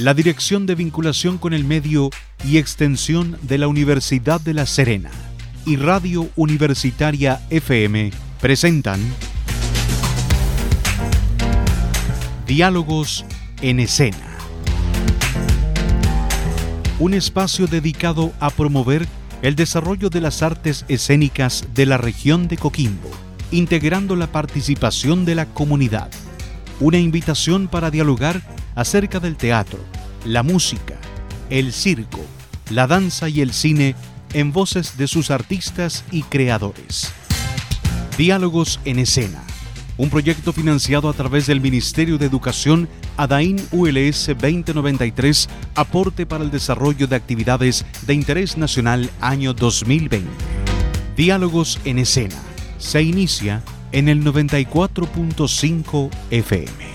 la Dirección de Vinculación con el Medio y Extensión de la Universidad de La Serena y Radio Universitaria FM presentan Diálogos en Escena. Un espacio dedicado a promover el desarrollo de las artes escénicas de la región de Coquimbo, integrando la participación de la comunidad. Una invitación para dialogar acerca del teatro, la música, el circo, la danza y el cine en voces de sus artistas y creadores. Diálogos en escena, un proyecto financiado a través del Ministerio de Educación ADAIN ULS 2093, aporte para el desarrollo de actividades de interés nacional año 2020. Diálogos en escena, se inicia en el 94.5 FM.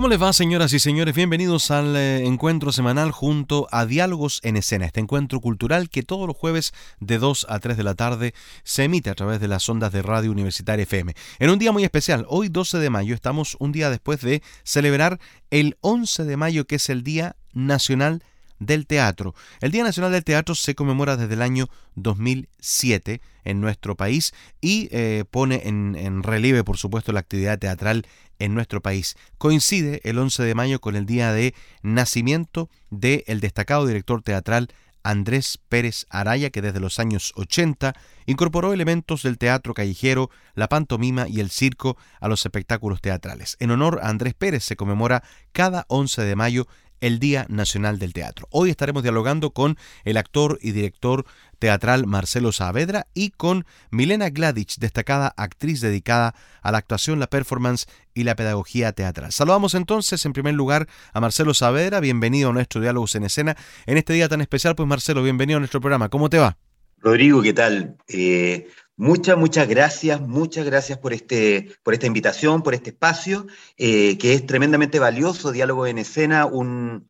¿Cómo les va, señoras y señores? Bienvenidos al eh, encuentro semanal junto a Diálogos en Escena, este encuentro cultural que todos los jueves de 2 a 3 de la tarde se emite a través de las ondas de Radio Universitaria FM. En un día muy especial, hoy 12 de mayo, estamos un día después de celebrar el 11 de mayo, que es el Día Nacional del Teatro. El Día Nacional del Teatro se conmemora desde el año 2007 en nuestro país y eh, pone en, en, relieve, por supuesto, la actividad teatral en nuestro país. Coincide el 11 de mayo con el día de nacimiento del el destacado director teatral Andrés Pérez Araya, que desde los años 80 incorporó elementos del teatro callejero, la pantomima y el circo a los espectáculos teatrales. En honor a Andrés Pérez se conmemora cada 11 de mayo el Día Nacional del Teatro. Hoy estaremos dialogando con el actor y director teatral Marcelo Saavedra y con Milena Gladich, destacada actriz dedicada a la actuación, la performance y la pedagogía teatral. Saludamos entonces en primer lugar a Marcelo Saavedra, bienvenido a nuestro Diálogos en Escena. En este día tan especial, pues Marcelo, bienvenido a nuestro programa. ¿Cómo te va? Rodrigo, ¿qué tal? Eh, Muchas, muchas gracias, muchas gracias por, este, por esta invitación, por este espacio, eh, que es tremendamente valioso, Diálogo en Escena, un,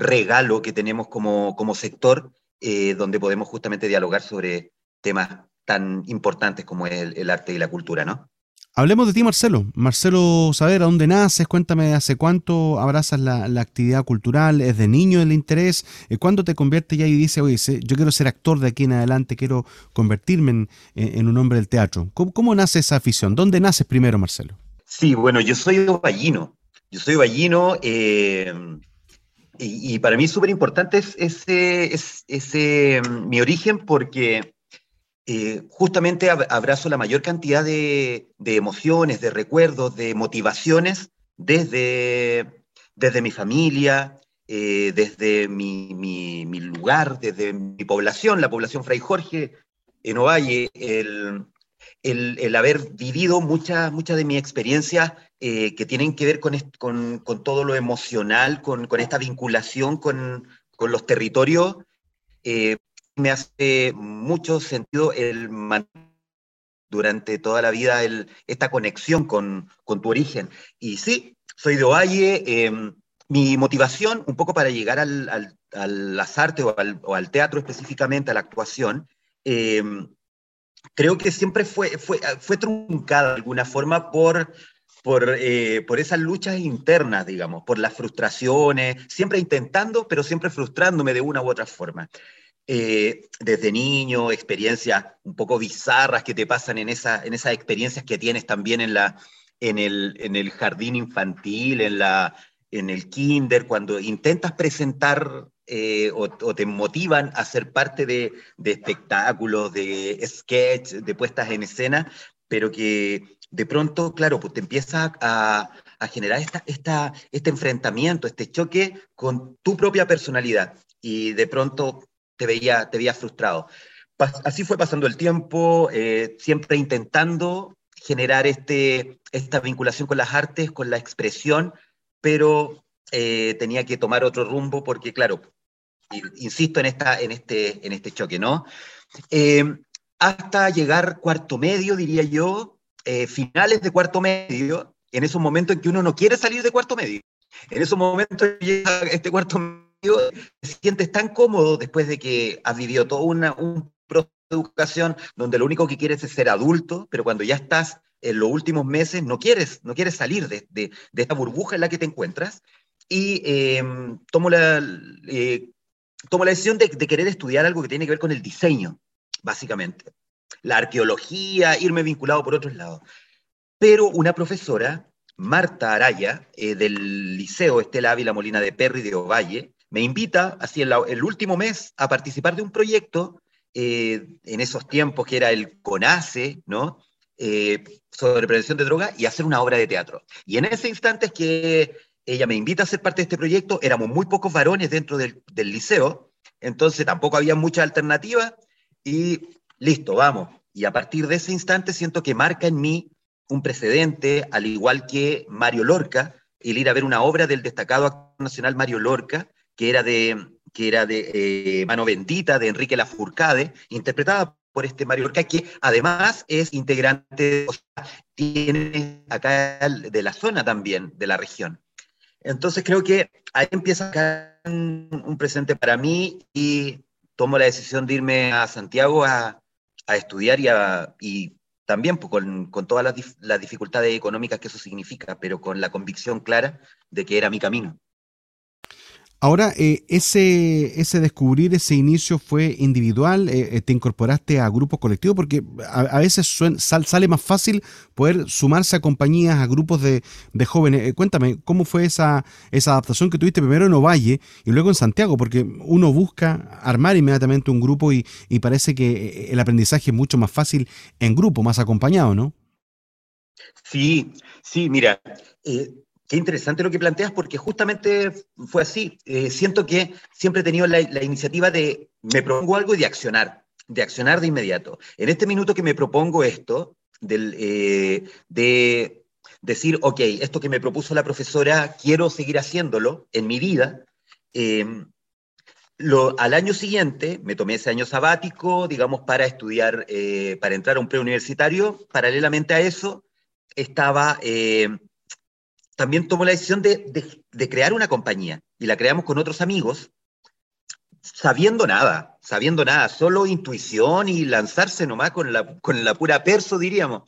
regalo que tenemos como, como sector, eh, donde podemos justamente dialogar sobre temas tan importantes como el, el arte y la cultura, ¿no? Hablemos de ti, Marcelo. Marcelo saber ¿a dónde naces? Cuéntame, ¿hace cuánto abrazas la, actividad cultural? ¿Es de niño el interés? Eh, ¿Cuándo te conviertes ya y dices, oye, yo quiero ser actor de aquí en adelante, quiero convertirme en, un hombre del teatro? ¿Cómo, nace esa afición? ¿Dónde naces primero, Marcelo? Sí, bueno, yo soy ballino. Yo soy ballino eh, y, para mí es súper importante ese, ese, mi origen porque eh, justamente abrazo la mayor cantidad de, emociones, de recuerdos, de motivaciones desde, desde mi familia, eh, desde mi, lugar, desde mi población, la población Fray Jorge en Ovalle, el, el, haber vivido muchas mucha de mis experiencias eh, que tienen que ver con, con, todo lo emocional, con, con esta vinculación con, los territorios, me hace mucho sentido el durante toda la vida esta conexión con, tu origen. Y sí, soy de Ovalle. Em, mi motivación, un poco para llegar al, a las artes o al, teatro específicamente, a la actuación, em, creo que siempre fue, fue, fue truncada de alguna forma por, por, eh, por esas luchas internas, digamos, por las frustraciones, siempre intentando, pero siempre frustrándome de una u otra forma. Eh, desde niño, experiencias un poco bizarras que te pasan en, esa, en esas experiencias que tienes también en, la, en, el, en el jardín infantil, en, la, en el kinder, cuando intentas presentar eh, o, te motivan a ser parte de, de espectáculos, de sketch, de puestas en escena, pero que de pronto, claro, pues te empieza a, a generar esta, esta, este enfrentamiento, este choque con tu propia personalidad. Y de pronto te veía, te veía frustrado. así fue pasando el tiempo, eh, siempre intentando generar este, esta vinculación con las artes, con la expresión, pero eh, tenía que tomar otro rumbo porque, claro, insisto en, esta, en, este, en este choque, ¿no? Eh, hasta llegar cuarto medio, diría yo, finales de cuarto medio, en esos momentos en que uno no quiere salir de cuarto medio. En esos momentos llega este cuarto te sientes tan cómodo después de que has vivido todo una, un proceso de educación donde lo único que quieres es ser adulto, pero cuando ya estás en los últimos meses no quieres, no quieres salir de, de, esta burbuja en la que te encuentras y em, tomo, la, eh, tomo la decisión de, de, querer estudiar algo que tiene que ver con el diseño, básicamente. La arqueología, irme vinculado por otros lados. Pero una profesora, Marta Araya, eh, del Liceo Estela Ávila Molina de Perry de Ovalle, me invita, así en el último mes, a participar de un proyecto eh, en esos tiempos que era el CONACE, ¿no? Eh, sobre prevención de droga y hacer una obra de teatro. Y en ese instante es que ella me invita a ser parte de este proyecto, éramos muy pocos varones dentro del, del liceo, entonces tampoco había mucha alternativa y listo, vamos. Y a partir de ese instante siento que marca en mí un precedente, al igual que Mario Lorca, el ir a ver una obra del destacado actor nacional Mario Lorca, que era de, que era de eh, Mano Bendita, de Enrique Lafourcade, interpretada por este Mario Lorca, que además es integrante, acá de la zona también, de la región. Entonces creo que ahí empieza un, un presente para mí y tomo la decisión de irme a Santiago a, a estudiar y, también pues, con, con, todas las, las dificultades económicas que eso significa, pero con la convicción clara de que era mi camino. Ahora, eh, ese, ese descubrir, ese inicio fue individual, eh, eh, te incorporaste a grupos colectivos, porque a, veces sale más fácil poder sumarse a compañías, a grupos de, jóvenes. cuéntame, ¿cómo fue esa, esa adaptación que tuviste primero en Ovalle y luego en Santiago? Porque uno busca armar inmediatamente un grupo y parece que el aprendizaje es mucho más fácil en grupo, más acompañado, ¿no? Sí, sí, mira, Qué interesante lo que planteas porque justamente fue así. Eh, siento que siempre he tenido la, iniciativa de me propongo algo y de accionar, de accionar de inmediato. En este minuto que me propongo esto, del, eh, de decir, ok, esto que me propuso la profesora, quiero seguir haciéndolo en mi vida. Em, al año siguiente me tomé ese año sabático, digamos, para estudiar, eh, para entrar a un preuniversitario. Paralelamente a eso, estaba también tomó la decisión de, crear una compañía y la creamos con otros amigos, sabiendo nada, sabiendo nada, solo intuición y lanzarse nomás con la, con la pura perso, diríamos.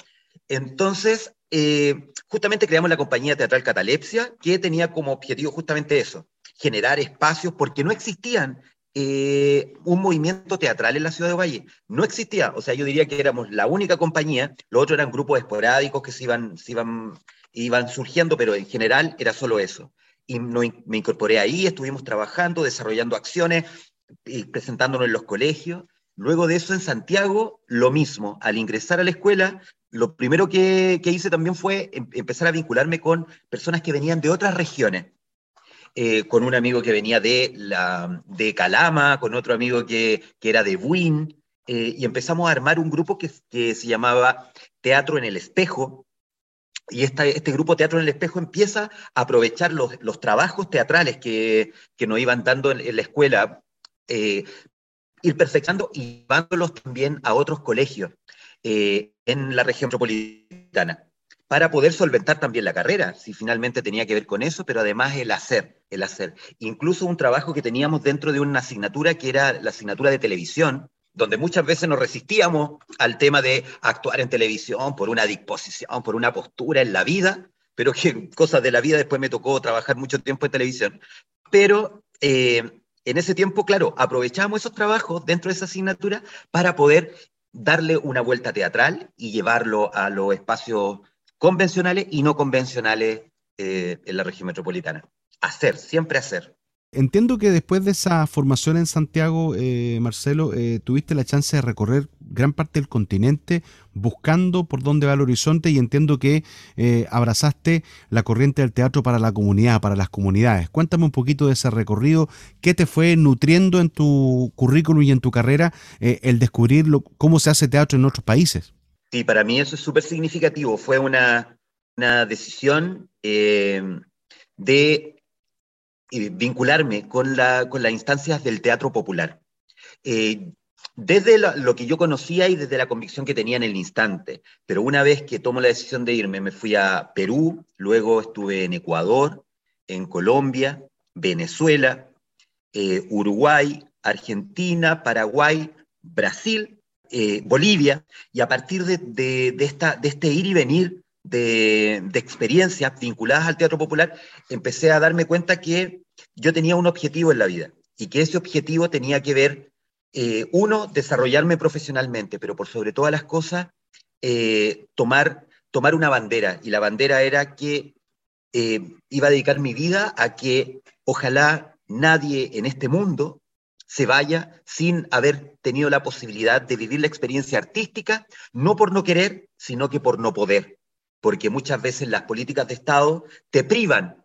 Entonces, eh, justamente creamos la compañía teatral Catalepsia, que tenía como objetivo justamente eso, generar espacios, porque no existían eh, un movimiento teatral en la ciudad de Valle. No existía, o sea, yo diría que éramos la única compañía, los otros eran grupos esporádicos que se iban, se iban iban surgiendo, pero en general era solo eso. Y me incorporé ahí, estuvimos trabajando, desarrollando acciones y presentándonos en los colegios. Luego de eso en Santiago, lo mismo. Al ingresar a la escuela, lo primero que, hice también fue em, empezar a vincularme con personas que venían de otras regiones. Eh, con un amigo que venía de, la, de Calama, con otro amigo que, era de Buin, eh, y empezamos a armar un grupo que, que se llamaba Teatro en el Espejo, y este grupo Teatro en el Espejo empieza a aprovechar los, trabajos teatrales que, que, nos iban dando en, la escuela, eh, ir perfeccionando y llevándolos también a otros colegios eh, en la región metropolitana, para poder solventar también la carrera, si finalmente tenía que ver con eso, pero además el hacer, el hacer. Incluso un trabajo que teníamos dentro de una asignatura que era la asignatura de televisión, donde muchas veces nos resistíamos al tema de actuar en televisión por una disposición, por una postura en la vida, pero que cosas de la vida después me tocó trabajar mucho tiempo en televisión. Pero eh, en ese tiempo, claro, aprovechamos esos trabajos dentro de esa asignatura para poder darle una vuelta teatral y llevarlo a los espacios convencionales y no convencionales eh, en la región metropolitana. Hacer, siempre hacer. Entiendo que después de esa formación en Santiago, eh, Marcelo, eh, tuviste la chance de recorrer gran parte del continente buscando por dónde va el horizonte y entiendo que eh, abrazaste la corriente del teatro para la comunidad, para las comunidades. Cuéntame un poquito de ese recorrido, qué te fue nutriendo en tu currículum y en tu carrera el descubrir cómo se hace teatro en otros países. Sí, para mí eso es súper significativo. Fue una, una decisión de vincularme con, la, con las instancias del teatro popular. Eh, desde lo que yo conocía y desde la convicción que tenía en el instante. Pero una vez que tomo la decisión de irme, me fui a Perú, luego estuve en Ecuador, en Colombia, Venezuela, eh, Uruguay, Argentina, Paraguay, Brasil eh, Bolivia, y a partir de, esta, de este ir y venir de, experiencias vinculadas al teatro popular, empecé a darme cuenta que yo tenía un objetivo en la vida y que ese objetivo tenía que ver, eh, uno, desarrollarme profesionalmente, pero por sobre todas las cosas, eh, tomar, tomar una bandera. Y la bandera era que iba a dedicar mi vida a que ojalá nadie en este mundo se vaya sin haber tenido la posibilidad de vivir la experiencia artística, no por no querer, sino que por no poder, porque muchas veces las políticas de Estado te privan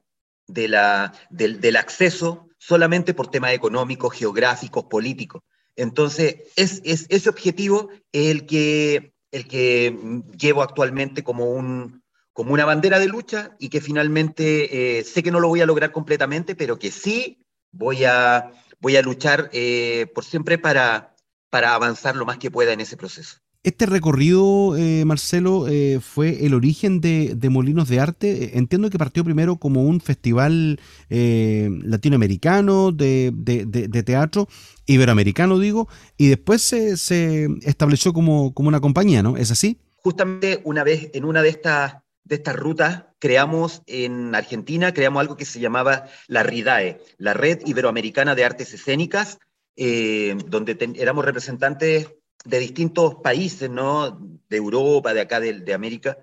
de la, del, acceso solamente por temas económicos, geográficos, políticos. Entonces, es, ese objetivo es el que, el que llevo actualmente como, un, como una bandera de lucha y que finalmente eh, sé que no lo voy a lograr completamente, pero que sí voy a, voy a luchar eh, por siempre para, para avanzar lo más que pueda en ese proceso. Este recorrido, eh, Marcelo, eh, fue el origen de, Molinos de Arte. Entiendo que partió primero como un festival latinoamericano de, teatro, iberoamericano digo, y después se, estableció como, una compañía, ¿no? ¿Es así? Justamente una vez en una de estas rutas creamos en Argentina, creamos algo que se llamaba la RIDAE, la Red Iberoamericana de Artes Escénicas, eh, donde éramos representantes de distintos países, ¿no? De Europa, de acá, de, América.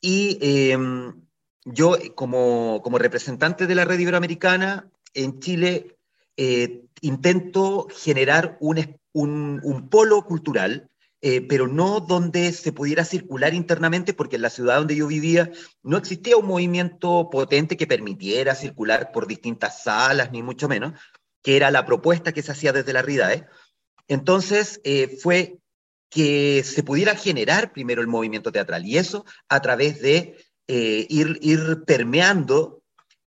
Y em, yo, como, como, representante de la Red Iberoamericana en Chile, eh, intento generar un, un, un polo cultural eh, pero no donde se pudiera circular internamente, porque en la ciudad donde yo vivía no existía un movimiento potente que permitiera circular por distintas salas, ni mucho menos, que era la propuesta que se hacía desde la RIDAE. Entonces eh, fue que se pudiera generar primero el movimiento teatral, y eso a través de eh, ir, ir permeando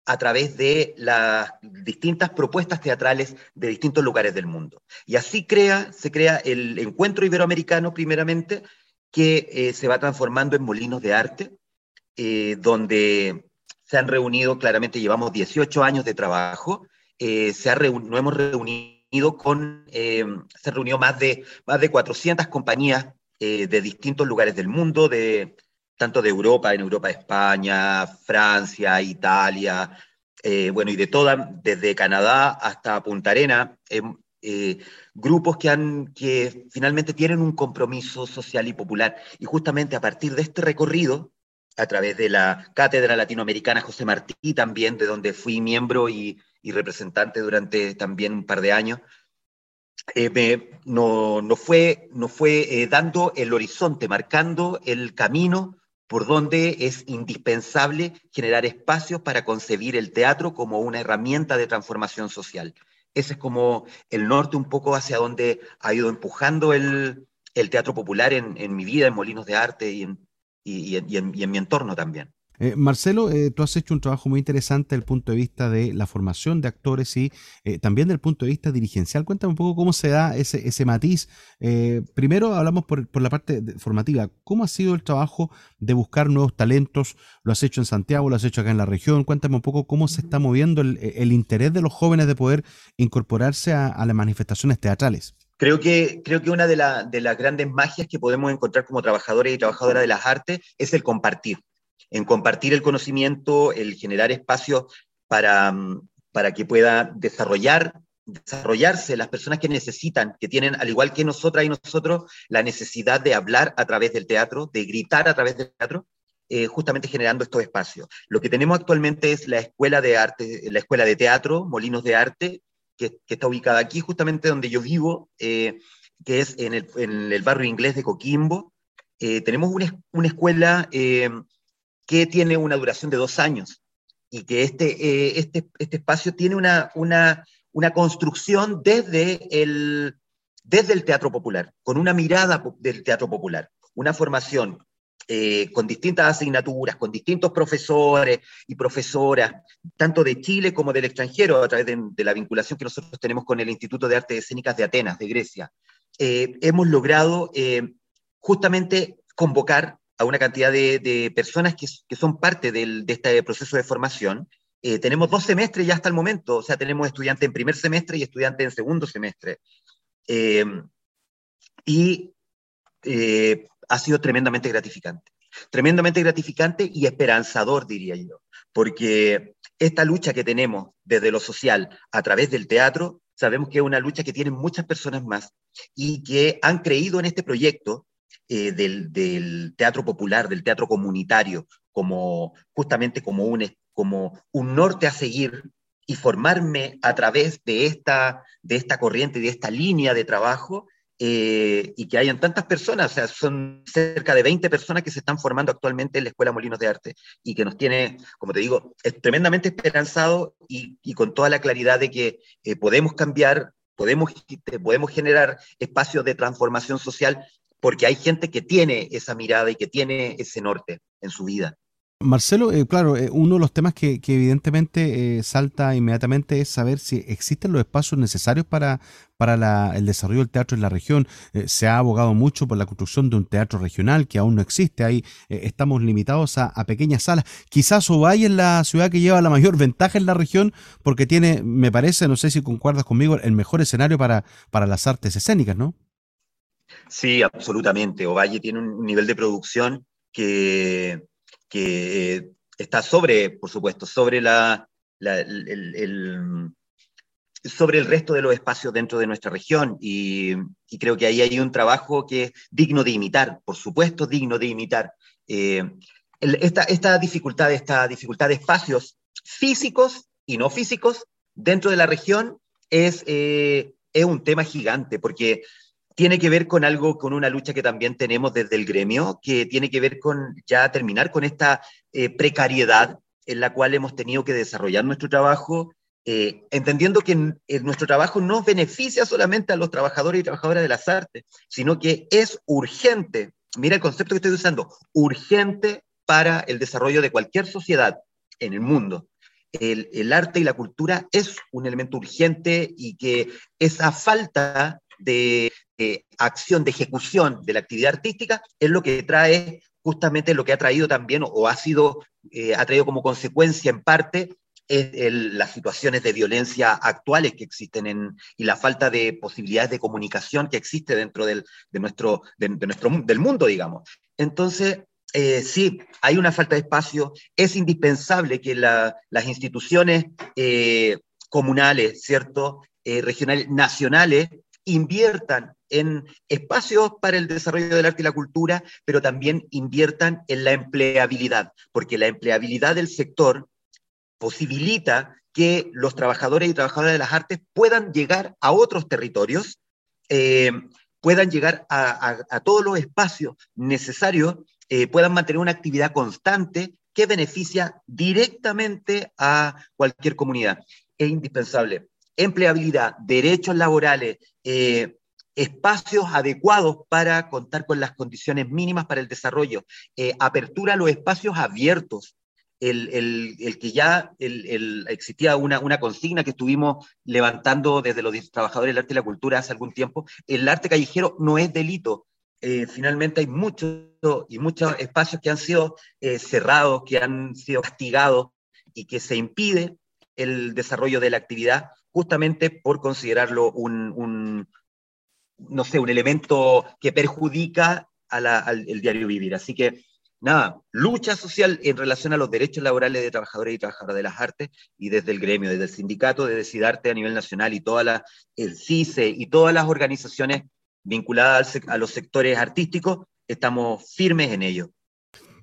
a través de las distintas propuestas teatrales de distintos lugares del mundo. Y así crea, se crea el encuentro iberoamericano primeramente, que eh, se va transformando en molinos de arte, donde se han reunido, claramente llevamos 18 años de trabajo, se ha no hemos reunido con, se reunió más de, más de 400 compañías de distintos lugares del mundo, de, tanto de Europa, en Europa, España, Francia, Italia, eh, bueno, y de toda, desde Canadá hasta Punta Arena, eh, eh, grupos que, han, que finalmente tienen un compromiso social y popular. Y justamente a partir de este recorrido, a través de la Cátedra Latinoamericana José Martí también, de donde fui miembro y, representante durante también un par de años, nos no fue, no fue dando el horizonte, marcando el camino por donde es indispensable generar espacios para concebir el teatro como una herramienta de transformación social. Ese es como el norte un poco hacia donde ha ido empujando el, teatro popular en, mi vida, en Molinos de Arte y en mi entorno también. Eh, Marcelo, eh, tú has hecho un trabajo muy interesante desde el punto de vista de la formación de actores y eh, también del punto de vista dirigencial. Cuéntame un poco cómo se da ese, ese matiz. primero hablamos por, la parte formativa. ¿Cómo ha sido el trabajo de buscar nuevos talentos? ¿Lo has hecho en Santiago? ¿Lo has hecho acá en la región? Cuéntame un poco cómo se está moviendo el, interés de los jóvenes de poder incorporarse a, las manifestaciones teatrales. Creo que, creo que una de, de las grandes magias que podemos encontrar como trabajadores y trabajadoras de las artes es el compartir en compartir el conocimiento, el generar espacios para, mm, para que pueda desarrollar, desarrollarse las personas que necesitan, que tienen, al igual que nosotras y nosotros, la necesidad de hablar a través del teatro, de gritar a través del teatro, eh, justamente generando estos espacios. Lo que tenemos actualmente es la escuela de arte, la escuela de teatro, Molinos de Arte, que, está ubicada aquí, justamente donde yo vivo, eh, que es en el, barrio inglés de Coquimbo. Eh, tenemos una, una escuela que tiene una duración de dos años y que este, eh, este, este espacio tiene una, una, una construcción desde el, desde el teatro popular, con una mirada del teatro popular, una formación eh, con distintas asignaturas, con distintos profesores y profesoras, tanto de Chile como del extranjero, a través de, la vinculación que nosotros tenemos con el Instituto de Artes Escénicas de Atenas, de Grecia. Eh, hemos logrado justamente convocar a una cantidad de, personas que, son parte de este proceso de formación. Eh, tenemos dos semestres ya hasta el momento, o sea, tenemos estudiantes en primer semestre y estudiantes en segundo semestre. Eh, y eh, ha sido tremendamente gratificante. Tremendamente gratificante y esperanzador, diría yo, porque esta lucha que tenemos desde lo social a través del teatro, sabemos que es una lucha que tienen muchas personas más y que han creído en este proyecto eh, del, teatro popular, del teatro comunitario, como justamente como un, como un norte a seguir y formarme a través de esta, de esta corriente, de esta línea de trabajo, eh, y que hayan tantas personas, o sea, son cerca de 20 personas que se están formando actualmente en la Escuela Molinos de Arte y que nos tiene, como te digo, tremendamente esperanzado y, y, con toda la claridad de que eh, podemos cambiar, podemos, podemos generar espacios de transformación social porque hay gente que tiene esa mirada y que tiene ese norte en su vida. Marcelo, eh, claro, eh, uno de los temas que, evidentemente eh, salta inmediatamente es saber si existen los espacios necesarios para, para el desarrollo del teatro en la región. se ha abogado mucho por la construcción de un teatro regional que aún no existe. Ahí estamos limitados a, pequeñas salas. Quizás Ovalle es la ciudad que lleva la mayor ventaja en la región porque tiene, me parece, no sé si concuerdas conmigo, el mejor escenario para, para las artes escénicas, ¿no? Sí, absolutamente. Ovalle tiene un nivel de producción que que eh, está sobre, por supuesto, sobre, la, el, sobre el resto de los espacios dentro de nuestra región y, creo que ahí hay un trabajo que es digno de imitar, por supuesto, digno de imitar. Eh, esta, esta, dificultad, esta dificultad de espacios físicos y no físicos dentro de la región es, eh, es un tema gigante, porque tiene que ver con algo, con una lucha que también tenemos desde el gremio, que tiene que ver con ya terminar con esta eh, precariedad en la cual hemos tenido que desarrollar nuestro trabajo, eh, entendiendo que nuestro trabajo no beneficia solamente a los trabajadores y trabajadoras de las artes, sino que es urgente, mira el concepto que estoy usando, urgente para el desarrollo de cualquier sociedad en el mundo. El, el arte y la cultura es un elemento urgente y que esa falta de, acción, de ejecución de la actividad artística, es lo que trae justamente lo que ha traído también o, ha sido, eh, ha traído como consecuencia en parte las situaciones de violencia actuales que existen en, y la falta de posibilidades de comunicación que existe dentro del, de nuestro, de, nuestro, del mundo, digamos. Entonces, eh, sí, hay una falta de espacio, es indispensable que las instituciones eh, comunales, ¿cierto? regionales, nacionales, inviertan en espacios para el desarrollo del arte y la cultura, pero también inviertan en la empleabilidad, porque la empleabilidad del sector posibilita que los trabajadores y trabajadoras de las artes puedan llegar a otros territorios, eh, puedan llegar a, todos los espacios necesarios, eh, puedan mantener una actividad constante que beneficia directamente a cualquier comunidad. Es indispensable empleabilidad, derechos laborales, eh, espacios adecuados para contar con las condiciones mínimas para el desarrollo, eh, apertura a los espacios abiertos. El, que ya existía una, una, consigna que estuvimos levantando desde los trabajadores del arte y la cultura hace algún tiempo, el arte callejero no es delito. Eh, finalmente hay muchos y muchos espacios que han sido cerrados, que han sido castigados y que se impide el desarrollo de la actividad justamente por considerarlo un, no sé, un elemento que perjudica al diario vivir. Así que, nada, lucha social en relación a los derechos laborales de trabajadores y trabajadoras de las artes y desde el gremio, desde el sindicato de Decidarte a nivel nacional y toda la, el CICE y todas las organizaciones vinculadas a los sectores artísticos, estamos firmes en ello.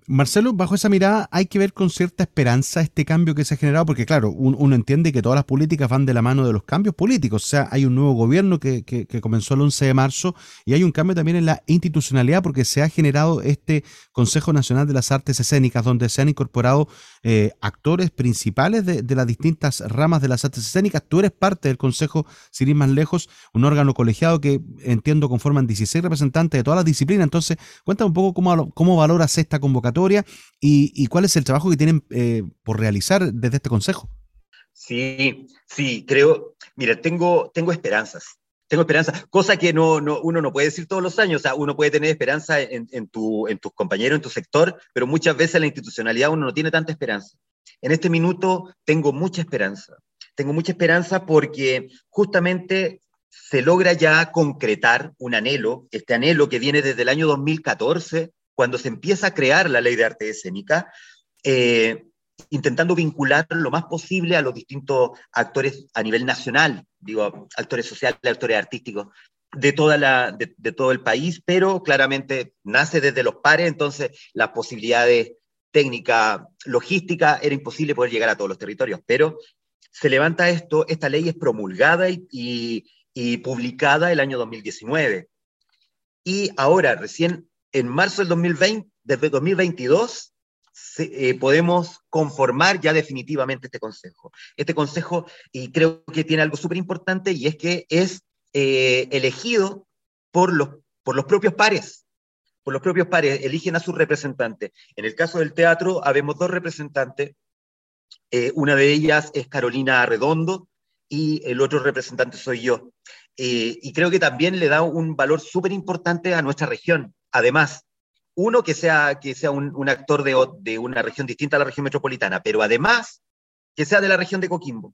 Marcelo, bajo esa mirada hay que ver con cierta esperanza este cambio que se ha generado, porque claro, uno entiende que todas las políticas van de la mano de los cambios políticos, o sea, hay un nuevo gobierno que, comenzó el 11 de marzo y hay un cambio también en la institucionalidad porque se ha generado este Consejo Nacional de las Artes Escénicas, donde se han incorporado eh, actores principales de, las distintas ramas de las artes escénicas. Tú eres parte del Consejo, sin ir más lejos, un órgano colegiado que entiendo conforman 16 representantes de todas las disciplinas, entonces cuéntame un poco cómo, cómo valoras esta convocatoria y, cuál es el trabajo que tienen eh, por realizar desde este consejo. Sí, sí, creo, mira, tengo, tengo esperanzas, tengo esperanzas, cosa que no, no, uno no puede decir todos los años, o sea, uno puede tener esperanza en, en, tu, en tus compañeros, en tu sector, pero muchas veces en la institucionalidad uno no tiene tanta esperanza. En este minuto tengo mucha esperanza, tengo mucha esperanza porque justamente se logra ya concretar un anhelo, este anhelo que viene desde el año 2014, cuando se empieza a crear la ley de arte escénica, eh, intentando vincular lo más posible a los distintos actores a nivel nacional, digo, actores sociales, actores artísticos, de, toda la, de, todo el país, pero claramente nace desde los pares, entonces las posibilidades técnicas, logísticas, era imposible poder llegar a todos los territorios, pero se levanta esto, esta ley es promulgada y, y publicada el año 2019. Y ahora, recién en marzo del 2020, desde 2022, eh, podemos conformar ya definitivamente este consejo. Este consejo, y creo que tiene algo súper importante, y es que es eh, elegido por los, por los propios pares. Por los propios pares, eligen a sus representantes. En el caso del teatro, habemos dos representantes. Eh, una de ellas es Carolina Redondo y el otro representante soy yo. y creo que también le da un valor súper importante a nuestra región. Además, uno, que sea, que sea un, actor de, una región distinta a la región metropolitana, pero además que sea de la región de Coquimbo.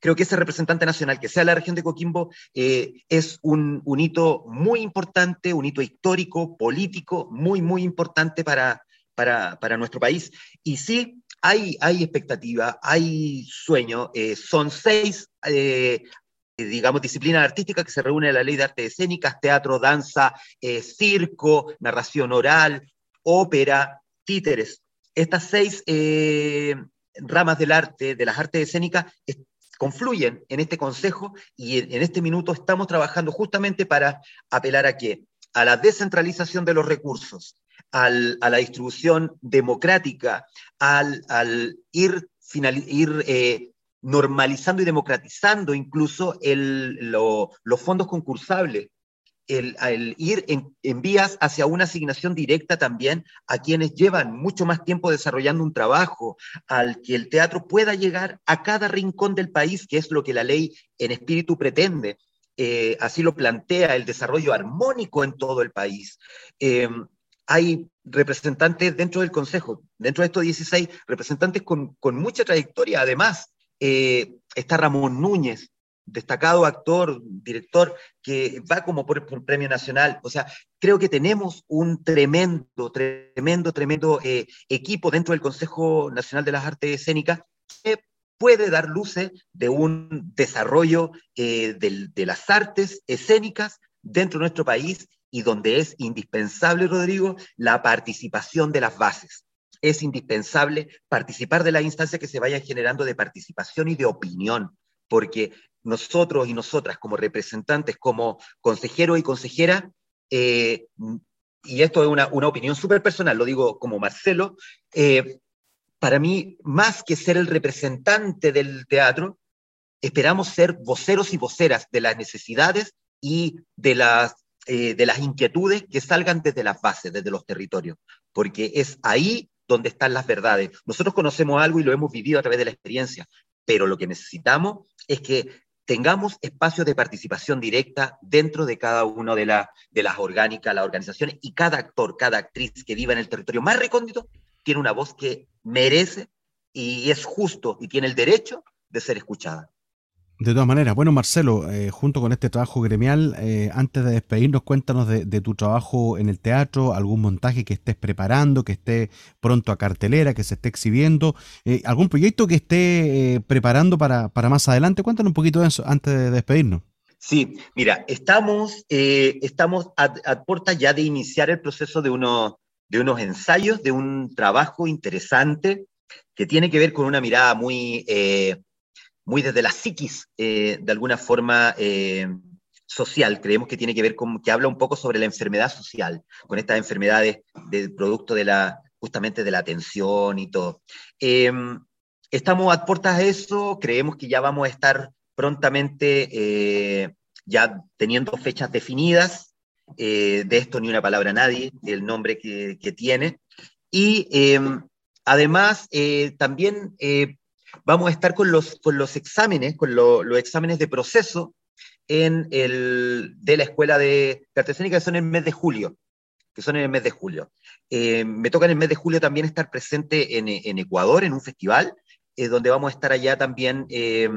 Creo que ese representante nacional que sea de la región de Coquimbo eh, es un, hito muy importante, un hito histórico, político, muy, muy importante para, para, nuestro país. Y sí, hay, hay expectativa, hay sueño. Eh, son seis eh, digamos, disciplina artística que se reúne en la ley de artes escénicas, teatro, danza, eh, circo, narración oral, ópera, títeres. Estas seis eh, ramas del arte, de las artes escénicas, confluyen en este consejo y en, este minuto estamos trabajando justamente para apelar a qué? A la descentralización de los recursos, a la distribución democrática, al, ir, final, ir normalizando y democratizando incluso los fondos concursables, el, ir en, vías hacia una asignación directa también a quienes llevan mucho más tiempo desarrollando un trabajo, al que el teatro pueda llegar a cada rincón del país, que es lo que la ley en espíritu pretende. Eh, así lo plantea el desarrollo armónico en todo el país. Em, hay representantes dentro del Consejo, dentro de estos 16, representantes con, con mucha trayectoria, además, eh, está Ramón Núñez, destacado actor, director, que va como por, un premio nacional. O sea, creo que tenemos un tremendo, tremendo, tremendo eh, equipo dentro del Consejo Nacional de las Artes Escénicas que puede dar luces de un desarrollo eh, de las artes escénicas dentro de nuestro país y donde es indispensable, Rodrigo, la participación de las bases es indispensable participar de las instancias que se vayan generando de participación y de opinión, porque nosotros y nosotras como representantes, como consejeros y consejeras, eh, y esto es una, opinión súper personal, lo digo como Marcelo, eh, para mí, más que ser el representante del teatro, esperamos ser voceros y voceras de las necesidades y de las, eh, de las inquietudes que salgan desde las bases, desde los territorios, porque es ahí donde están las verdades. Nosotros conocemos algo y lo hemos vivido a través de la experiencia, pero lo que necesitamos es que tengamos espacios de participación directa dentro de cada una de, de las orgánicas, las organizaciones, y cada actor, cada actriz que viva en el territorio más recóndito tiene una voz que merece y es justo y tiene el derecho de ser escuchada. De todas maneras, bueno Marcelo, eh, junto con este trabajo gremial, eh, antes de despedirnos, cuéntanos de, tu trabajo en el teatro, algún montaje que estés preparando, que esté pronto a cartelera, que se esté exhibiendo, eh, algún proyecto que esté preparando para, más adelante. Cuéntanos un poquito de eso antes de despedirnos. Sí, mira, estamos, estamos a, a, puerta ya de iniciar el proceso de, uno, de unos ensayos, de un trabajo interesante que tiene que ver con una mirada muy muy desde la psiquis, eh, de alguna forma eh, social. Creemos que tiene que ver con, que habla un poco sobre la enfermedad social, con estas enfermedades del producto de la, justamente de la atención y todo. Em, estamos a puertas de eso, creemos que ya vamos a estar prontamente eh, ya teniendo fechas definidas, de esto ni una palabra a nadie, el nombre que, que tiene. Y em, además, también vamos a estar con los, con los exámenes, con los exámenes de proceso en el, de la Escuela de Cartesónica, que son en el mes de julio, que son en el mes de julio. Eh, me toca en el mes de julio también estar presente en, en Ecuador, en un festival, eh, donde vamos a estar allá también eh,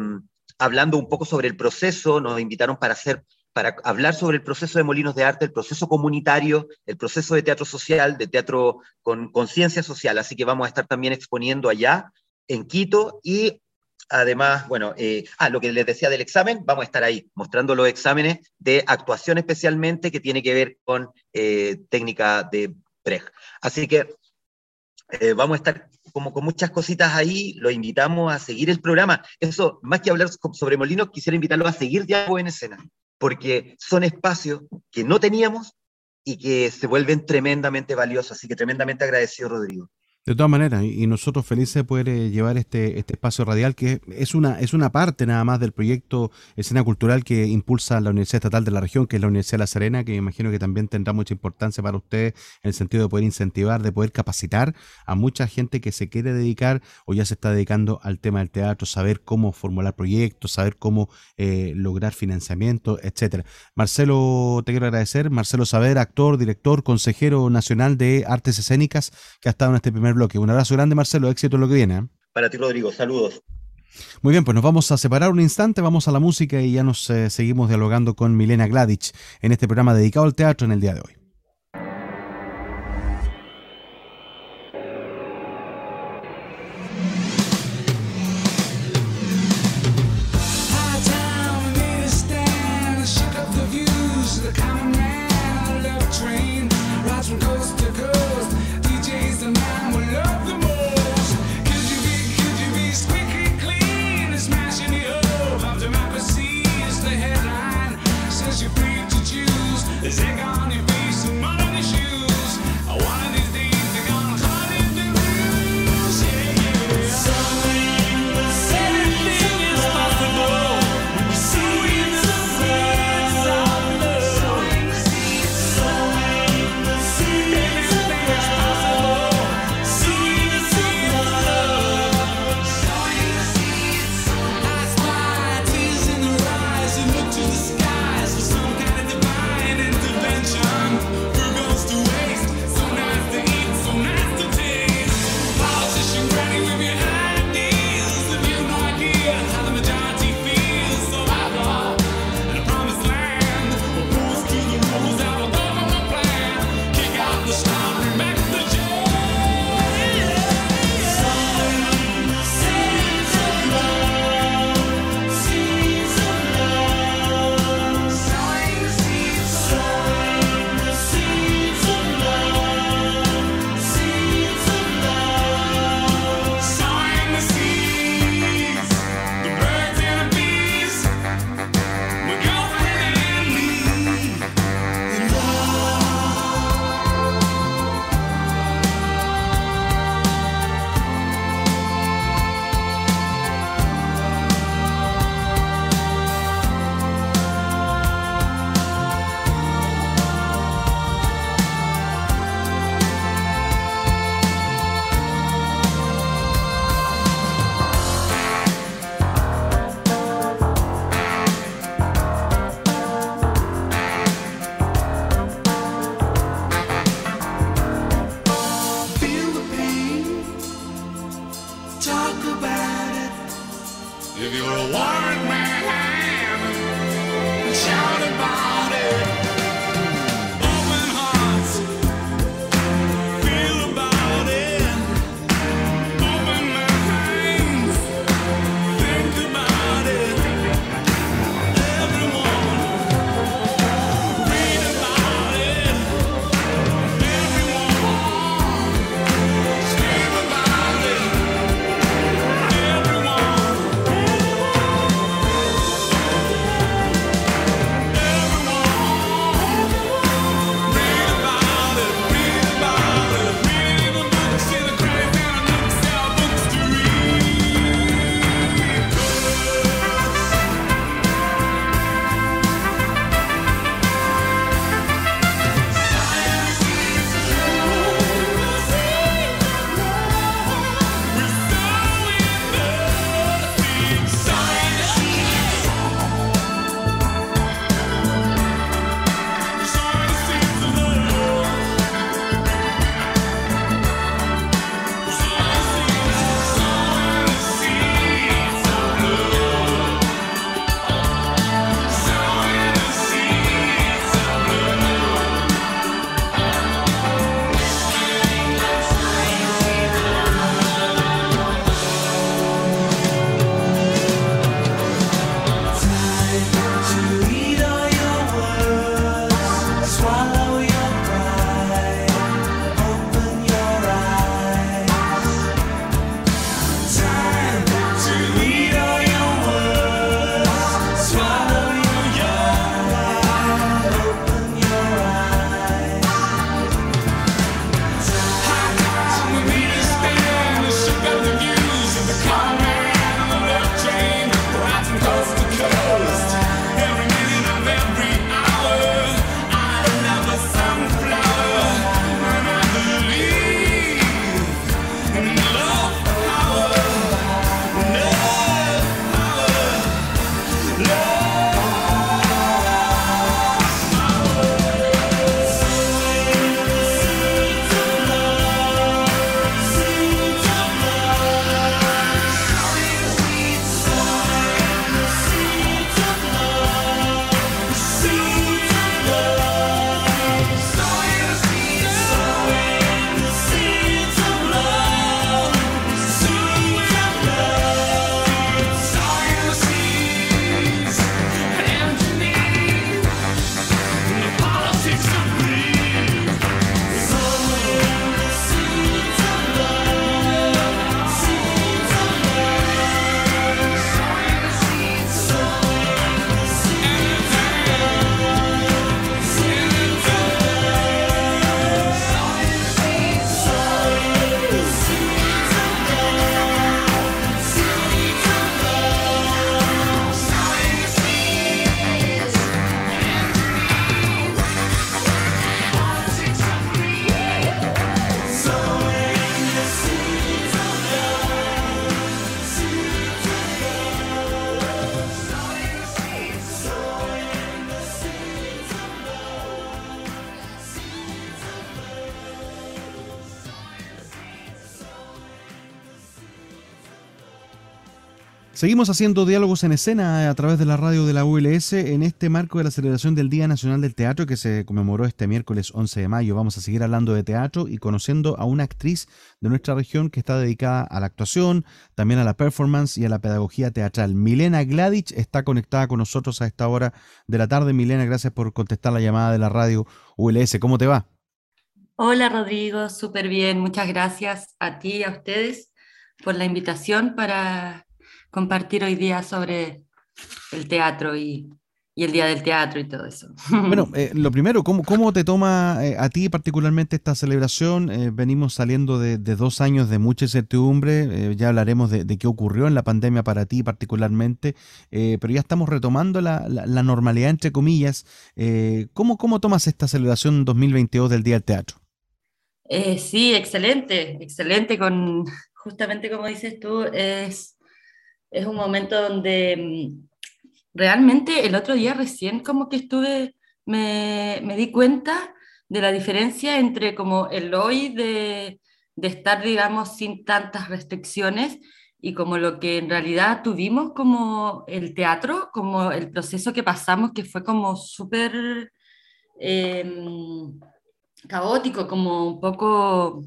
hablando un poco sobre el proceso, nos invitaron para hacer para hablar sobre el proceso de Molinos de Arte, el proceso comunitario, el proceso de teatro social, de teatro con conciencia social. Así que vamos a estar también exponiendo allá, en Quito, y además, bueno, eh, ah, lo que les decía del examen, vamos a estar ahí mostrando los exámenes de actuación especialmente que tiene que ver con eh, técnica de Brecht. Así que eh, vamos a estar como con muchas cositas ahí, los invitamos a seguir el programa. Eso, más que hablar sobre Molinos, quisiera invitarlos a seguir Diálogo en Escena, porque son espacios que no teníamos y que se vuelven tremendamente valiosos. Así que tremendamente agradecido, Rodrigo. De todas maneras, y nosotros felices de poder eh, llevar este, este espacio radial, que es una, es una parte nada más del proyecto Escena Cultural que impulsa la Universidad Estatal de la región, que es la Universidad de La Serena, que imagino que también tendrá mucha importancia para ustedes en el sentido de poder incentivar, de poder capacitar a mucha gente que se quiere dedicar o ya se está dedicando al tema del teatro, saber cómo formular proyectos, saber cómo eh, lograr financiamiento, etcétera. Marcelo, te quiero agradecer. Marcelo Saber, actor, director, consejero nacional de artes escénicas, que ha estado en este primer bloque. Un abrazo grande, Marcelo. Éxito en lo que viene. ¿eh? Para ti, Rodrigo. Saludos. Muy bien, pues nos vamos a separar un instante, vamos a la música y ya nos eh, seguimos dialogando con Milena Gladich en este programa dedicado al teatro en el día de hoy. Seguimos haciendo diálogos en escena a través de la radio de la ULS en este marco de la celebración del Día Nacional del Teatro que se conmemoró este miércoles 11 de mayo. Vamos a seguir hablando de teatro y conociendo a una actriz de nuestra región que está dedicada a la actuación, también a la performance y a la pedagogía teatral. Milena Gladich está conectada con nosotros a esta hora de la tarde. Milena, gracias por contestar la llamada de la radio ULS. ¿Cómo te va? Hola Rodrigo, súper bien. Muchas gracias a ti y a ustedes por la invitación para compartir hoy día sobre el teatro y, el Día del Teatro y todo eso. Bueno, eh, lo primero, ¿cómo, cómo te toma eh, a ti particularmente esta celebración? Eh, venimos saliendo de, dos años de mucha incertidumbre, ya hablaremos de, qué ocurrió en la pandemia para ti particularmente, pero ya estamos retomando la, la, normalidad, entre comillas. ¿cómo, ¿Cómo tomas esta celebración 2022 del Día del Teatro? sí, excelente, excelente, con justamente como dices tú, es es un momento donde mm, realmente el otro día recién como que estuve, me, me di cuenta de la diferencia entre como el hoy de, de estar, digamos, sin tantas restricciones y como lo que en realidad tuvimos como el teatro, como el proceso que pasamos, que fue como súper em, caótico, como un poco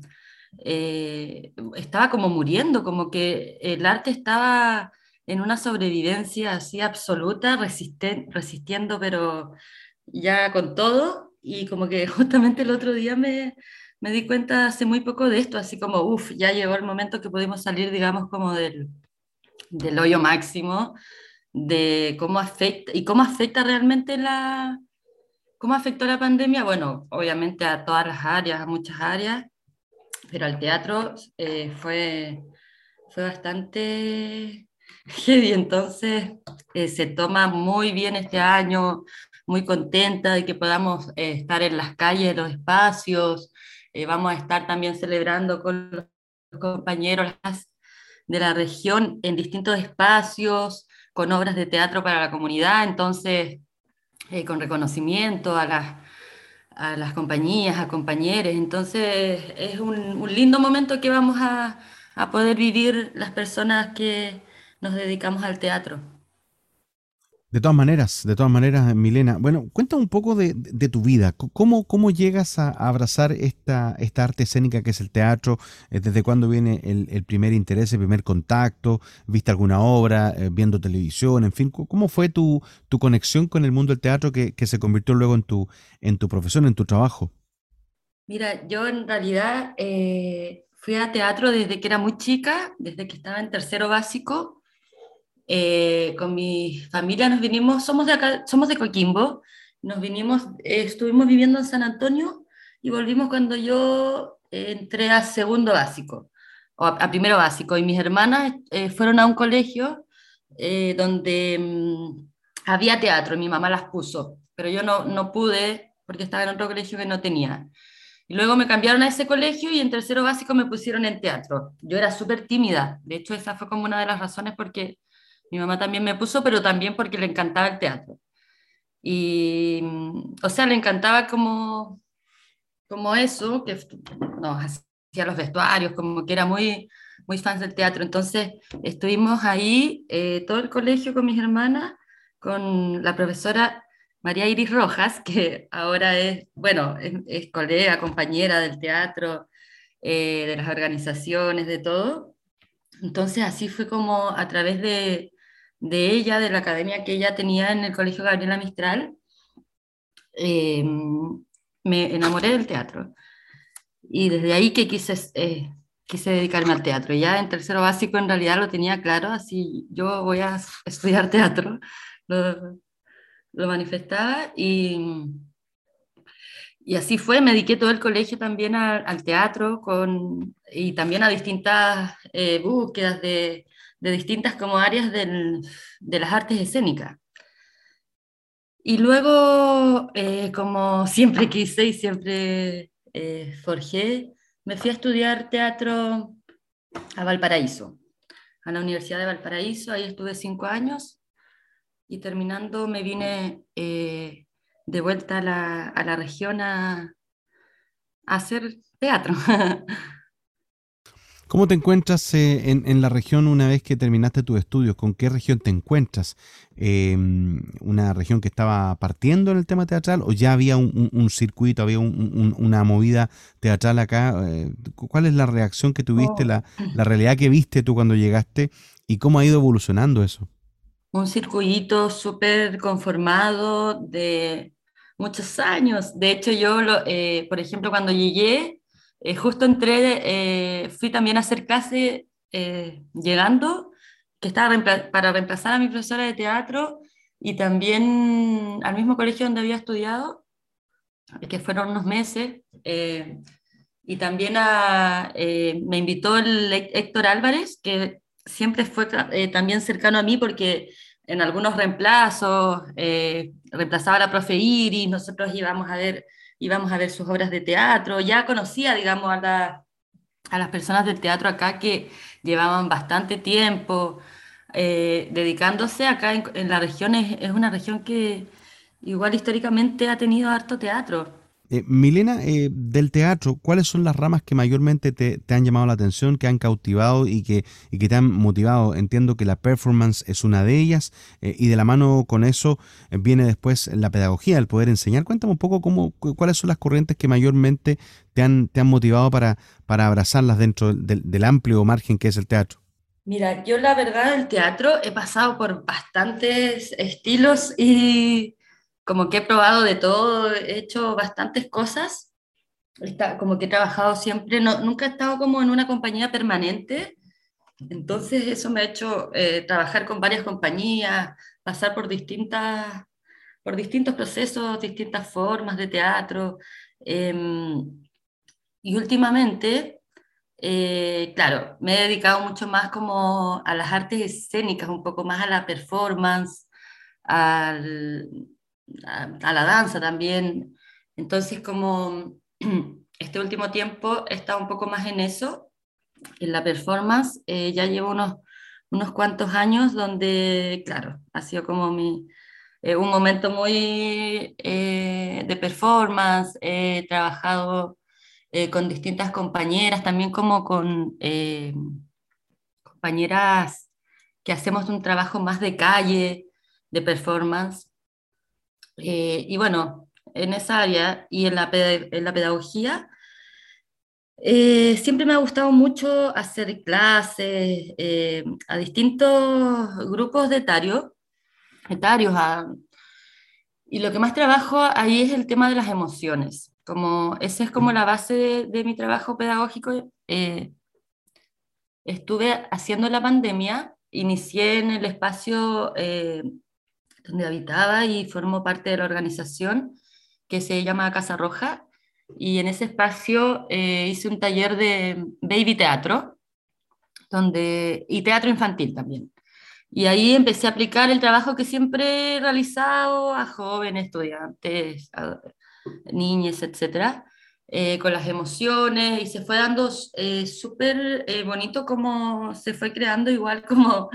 eh, estaba como muriendo, como que el arte estaba en una sobrevivencia así absoluta, resistiendo, pero ya con todo. Y como que justamente el otro día me, me di cuenta hace muy poco de esto, así como, uff, ya llegó el momento que pudimos salir, digamos, como del, del hoyo máximo, de cómo afecta y cómo afecta realmente la, cómo afectó la pandemia, bueno, obviamente a todas las áreas, a muchas áreas, pero al teatro eh, fue, fue bastante heavy. Entonces eh, se toma muy bien este año, muy contenta de que podamos eh, estar en las calles, los espacios. vamos a estar también celebrando con los compañeros de la región en distintos espacios, con obras de teatro para la comunidad, entonces con reconocimiento a las a las compañías, a compañeros. Entonces es un, lindo momento que vamos a, a poder vivir las personas que nos dedicamos al teatro. De todas maneras, de todas maneras, Milena, bueno, cuenta un poco de, tu vida. ¿Cómo, ¿Cómo, llegas a, abrazar esta, esta arte escénica que es el teatro? Eh, ¿Desde cuándo viene el, primer interés, el primer contacto? ¿Viste alguna obra, eh, viendo televisión? En fin, ¿cómo fue tu, tu conexión con el mundo del teatro que, se convirtió luego en tu, en tu profesión, en tu trabajo? Mira, yo en realidad eh, fui a teatro desde que era muy chica, desde que estaba en tercero básico eh, con mi familia nos vinimos, somos de acá, somos de Coquimbo, nos vinimos, eh, estuvimos viviendo en San Antonio y volvimos cuando yo entré a segundo básico, o a, primero básico, y mis hermanas eh, fueron a un colegio donde mm, había teatro, mi mamá las puso, pero yo no, no pude porque estaba en otro colegio que no tenía. Y luego me cambiaron a ese colegio y en tercero básico me pusieron en teatro. Yo era súper tímida, de hecho esa fue como una de las razones porque mi mamá también me puso, pero también porque le encantaba el teatro. Y, o sea, le encantaba como, como eso, que nos hacía los vestuarios, como que era muy, muy fan del teatro. Entonces, estuvimos ahí, eh, todo el colegio con mis hermanas, con la profesora María Iris Rojas, que ahora es, bueno, es, colega, compañera del teatro, eh, de las organizaciones, de todo. Entonces, así fue como a través de, de ella, de la academia que ella tenía en el Colegio Gabriela Mistral, eh, me enamoré del teatro. Y desde ahí que quise, eh, quise dedicarme al teatro. Ya en tercero básico en realidad lo tenía claro, así yo voy a estudiar teatro, lo, manifestaba y, y así fue, me dediqué todo el colegio también al, teatro con, y también a distintas eh, búsquedas de, de distintas como áreas de las artes escénicas. Y luego, eh, como siempre quise y siempre eh, forjé, me fui a estudiar teatro a Valparaíso, a la Universidad de Valparaíso, ahí estuve cinco años y terminando me vine eh, de vuelta a la, a la región a, a hacer teatro. ¿Cómo te encuentras eh, en, la región una vez que terminaste tus estudios? ¿Con qué región te encuentras? Em, ¿Una región que estaba partiendo en el tema teatral o ya había un, circuito, había una movida teatral acá? Eh, ¿Cuál es la reacción que tuviste, oh. la, la realidad que viste tú cuando llegaste y cómo ha ido evolucionando eso? Un circuito súper conformado de muchos años. De hecho, yo, eh, por ejemplo, cuando llegué, eh, justo entré, eh, fui también a hacer clase llegando, que estaba para reemplazar a mi profesora de teatro y también al mismo colegio donde había estudiado, que fueron unos meses. y también me invitó el Héctor Álvarez, que siempre fue también cercano a mí porque en algunos reemplazos, eh, reemplazaba a la profe Iris, nosotros íbamos a ver, íbamos a ver sus obras de teatro, ya conocía, digamos, a, a las personas del teatro acá que llevaban bastante tiempo eh, dedicándose acá en, la región, es, es, una región que igual históricamente ha tenido harto teatro. Eh, Milena, eh, del teatro, ¿cuáles son las ramas que mayormente te, han llamado la atención, que han cautivado y que, que te han motivado? Entiendo que la performance es una de ellas eh, y de la mano con eso viene después la pedagogía, el poder enseñar. Cuéntame un poco cómo, cuáles son las corrientes que mayormente te han, te han motivado para, para abrazarlas dentro del, del amplio margen que es el teatro. Mira, yo la verdad del teatro he pasado por bastantes estilos y como que he probado de todo, he hecho bastantes cosas, Está, como que he trabajado siempre, no, nunca he estado como en una compañía permanente, entonces eso me ha hecho eh, trabajar con varias compañías, pasar por, distintas, por distintos procesos, distintas formas de teatro. Em, y últimamente, eh, claro, me he dedicado mucho más como a las artes escénicas, un poco más a la performance, al, a, la danza también. Entonces, como este último tiempo he estado un poco más en eso, en la performance, eh, ya llevo unos, unos cuantos años donde, claro, ha sido como mi, eh, un momento muy eh, de performance, he trabajado con distintas compañeras, también como con compañeras que hacemos un trabajo más de calle, de performance. Eh, y bueno, en esa área y en la, en la pedagogía, eh, siempre me ha gustado mucho hacer clases eh, a distintos grupos de etarios, etarios y lo que más trabajo ahí es el tema de las emociones. Como, esa es como la base de, de mi trabajo pedagógico. estuve haciendo la pandemia, inicié en el espacio donde habitaba y formó parte de la organización que se llama Casa Roja. Y en ese espacio eh, hice un taller de baby teatro donde, y teatro infantil también. Y ahí empecé a aplicar el trabajo que siempre he realizado a jóvenes, estudiantes, a niñas, etcétera, eh, con las emociones y se fue dando eh, súper bonito como se fue creando igual como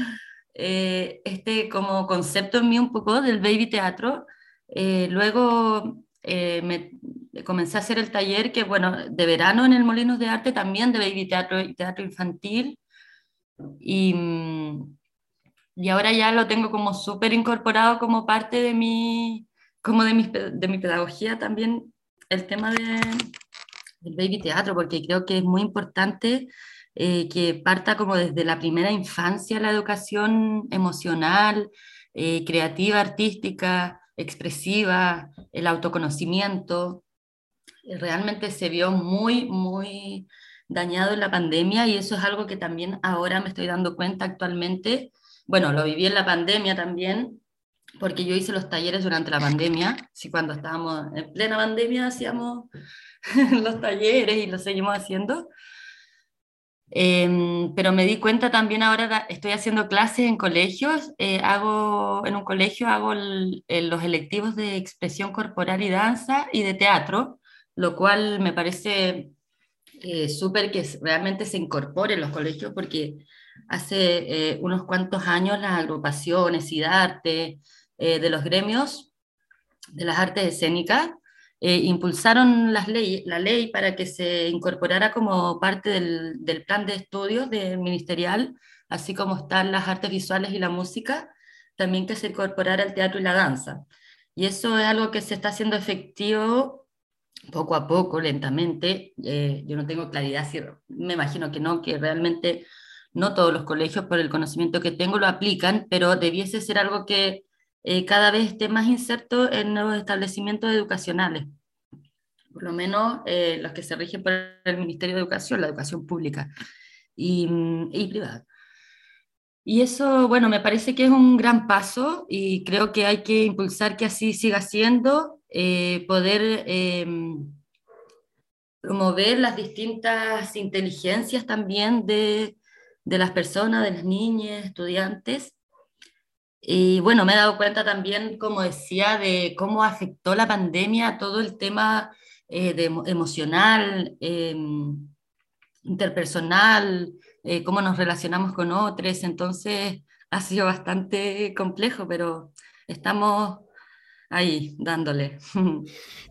eh, este como concepto en mí un poco del baby teatro. Eh, luego eh, me comencé a hacer el taller que, bueno, de verano en el Molinos de Arte también de baby teatro y teatro infantil. Y, mm, y ahora ya lo tengo como súper incorporado como parte de mi, como de mi, de mi pedagogía también el tema de, del baby teatro, porque creo que es muy importante eh, que parta como desde la primera infancia la educación emocional, eh, creativa, artística, expresiva, el autoconocimiento. Eh, realmente se vio muy, muy dañado en la pandemia y eso es algo que también ahora me estoy dando cuenta actualmente. Bueno, lo viví en la pandemia también, porque yo hice los talleres durante la pandemia, sí, cuando estábamos en plena pandemia hacíamos los talleres y los seguimos haciendo. Em, pero me di cuenta también ahora, estoy haciendo clases en colegios, eh, hago, en un colegio hago los electivos de expresión corporal y danza y de teatro, lo cual me parece eh, súper que realmente se incorpore en los colegios porque hace eh, unos cuantos años las agrupaciones y de arte de los gremios de las artes escénicas eh, impulsaron las leyes, la ley para que se incorporara como parte del, del plan de estudios del ministerial, así como están las artes visuales y la música, también que se incorporara el teatro y la danza. Y eso es algo que se está haciendo efectivo poco a poco, lentamente. Eh, yo no tengo claridad si, me imagino que no, que realmente no todos los colegios, por el conocimiento que tengo, lo aplican, pero debiese ser algo que eh, cada vez esté más inserto en nuevos establecimientos educacionales, por lo menos eh, los que se rigen por el Ministerio de Educación, la educación pública y, y privada. Y eso, bueno, me parece que es un gran paso y creo que hay que impulsar que así siga siendo, eh, poder em, promover las distintas inteligencias también de, de las personas, de las niñas, estudiantes. Y bueno, me he dado cuenta también, como decía, de cómo afectó la pandemia todo el tema eh, de, emocional, em, interpersonal, eh, cómo nos relacionamos con otros. Entonces ha sido bastante complejo, pero estamos ahí dándole.